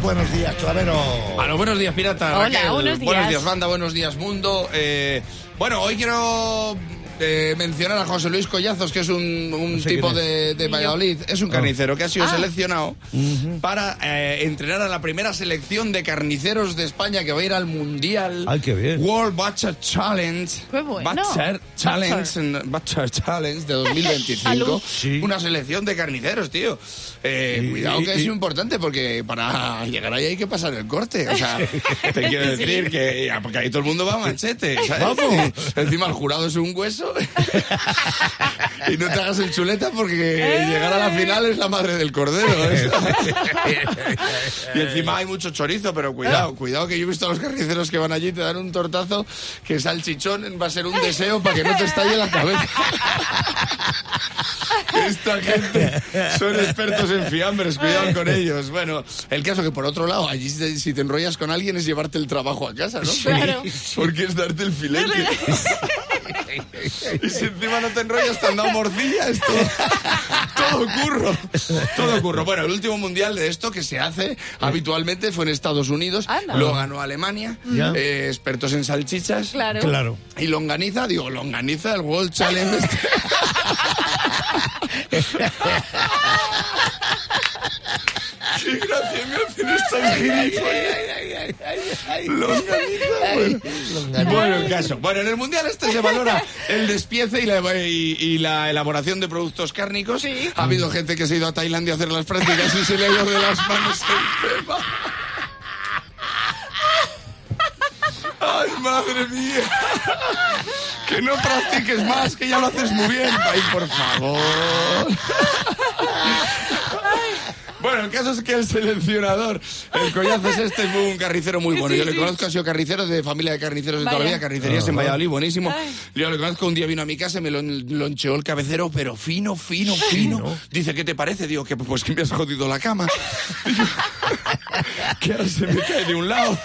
buenos días, Clavero. A los buenos días, pirata. Hola, Raquel. buenos días. Buenos días, banda. Buenos días, mundo. Eh, bueno, hoy quiero eh, mencionar a José Luis Collazos, que es un, un sé tipo de, de Valladolid. Es un carnicero que ha sido Ah. seleccionado para eh, entrenar a la primera selección de carniceros de España que va a ir al Mundial. Ay, qué bien. World Butcher Challenge. Qué bueno. Butcher Challenge, en- Butcher Challenge de 2025. Salud. Sí. Una selección de carniceros, tío. Eh, Y- cuidado que y- es y- importante porque para llegar ahí hay que pasar el corte. O sea, te quiero decir que ya, porque ahí todo el mundo va a manchete. ¿sabes? Vamos. Encima el jurado es un hueso. y no te hagas el chuleta porque llegar a la final es la madre del cordero. ¿eh? y encima hay mucho chorizo, pero cuidado, cuidado que yo he visto a los carniceros que van allí y te dan un tortazo que salchichón va a ser un deseo para que no te estalle la cabeza. Esta gente son expertos en fiambres, cuidado con ellos. Bueno, el caso que por otro lado, allí si te, si te enrollas con alguien es llevarte el trabajo a casa, ¿no? Claro. Porque es darte el filete. Y si encima no te enrollas, te han dado morcilla, esto. Todo curro. Todo curro. Bueno, el último mundial de esto que se hace habitualmente fue en Estados Unidos. Anda. Lo ganó Alemania. Ya. eh, expertos en salchichas. Claro. Claro. Y longaniza, digo, longaniza, el World Challenge. este. Qué gracia estos gilipollas. Longaniza, bueno. Bueno, el caso. Bueno, en el Mundial este se valora el despiece y la, y- y la elaboración de productos cárnicos. Sí. Ha habido gente que se ha ido a Tailandia a hacer las prácticas y se le ha ido de las manos el tema. ¡Ay, madre mía! Que no practiques más, que ya lo haces muy bien. ¡Ay, por favor! Bueno, el caso es que el seleccionador, el collazo es este, es un carnicero muy bueno. Sí, Yo le sí. conozco, ha sido carnicero de familia de carniceros de toda la vida, carnicerías en Valladolid, buenísimo. Ay. Yo le conozco, un día vino a mi casa y me lo loncheó el cabecero, pero fino, fino, fino. Dice, ¿qué te parece? Digo, que pues que me has jodido la cama. Que ahora se me cae de un lado.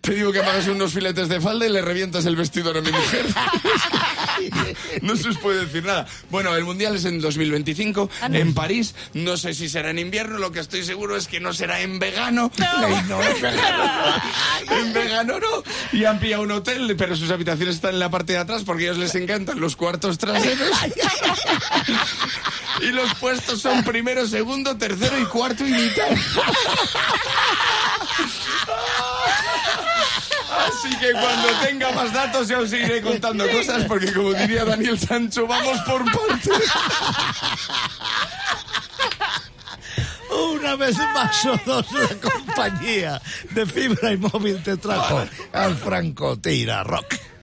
Te digo que me hagas unos filetes de falda y le revientas el vestidor a mi mujer. No se os puede decir nada. Bueno, el Mundial es en 2025, en París. No sé si será en invierno, lo que estoy seguro es que no será en vegano. Ay, no, en vegano no. En vegano no. Y han pillado un hotel, pero sus habitaciones están en la parte de atrás porque a ellos les encantan los cuartos traseros. Y los puestos son primero, segundo, tercero y cuarto y mitad. Así que cuando tenga más datos ya os iré contando cosas porque como diría Daniel Sancho, vamos por partes. Una vez más o dos, la compañía de fibra y móvil te trajo al Franco Tira Rock.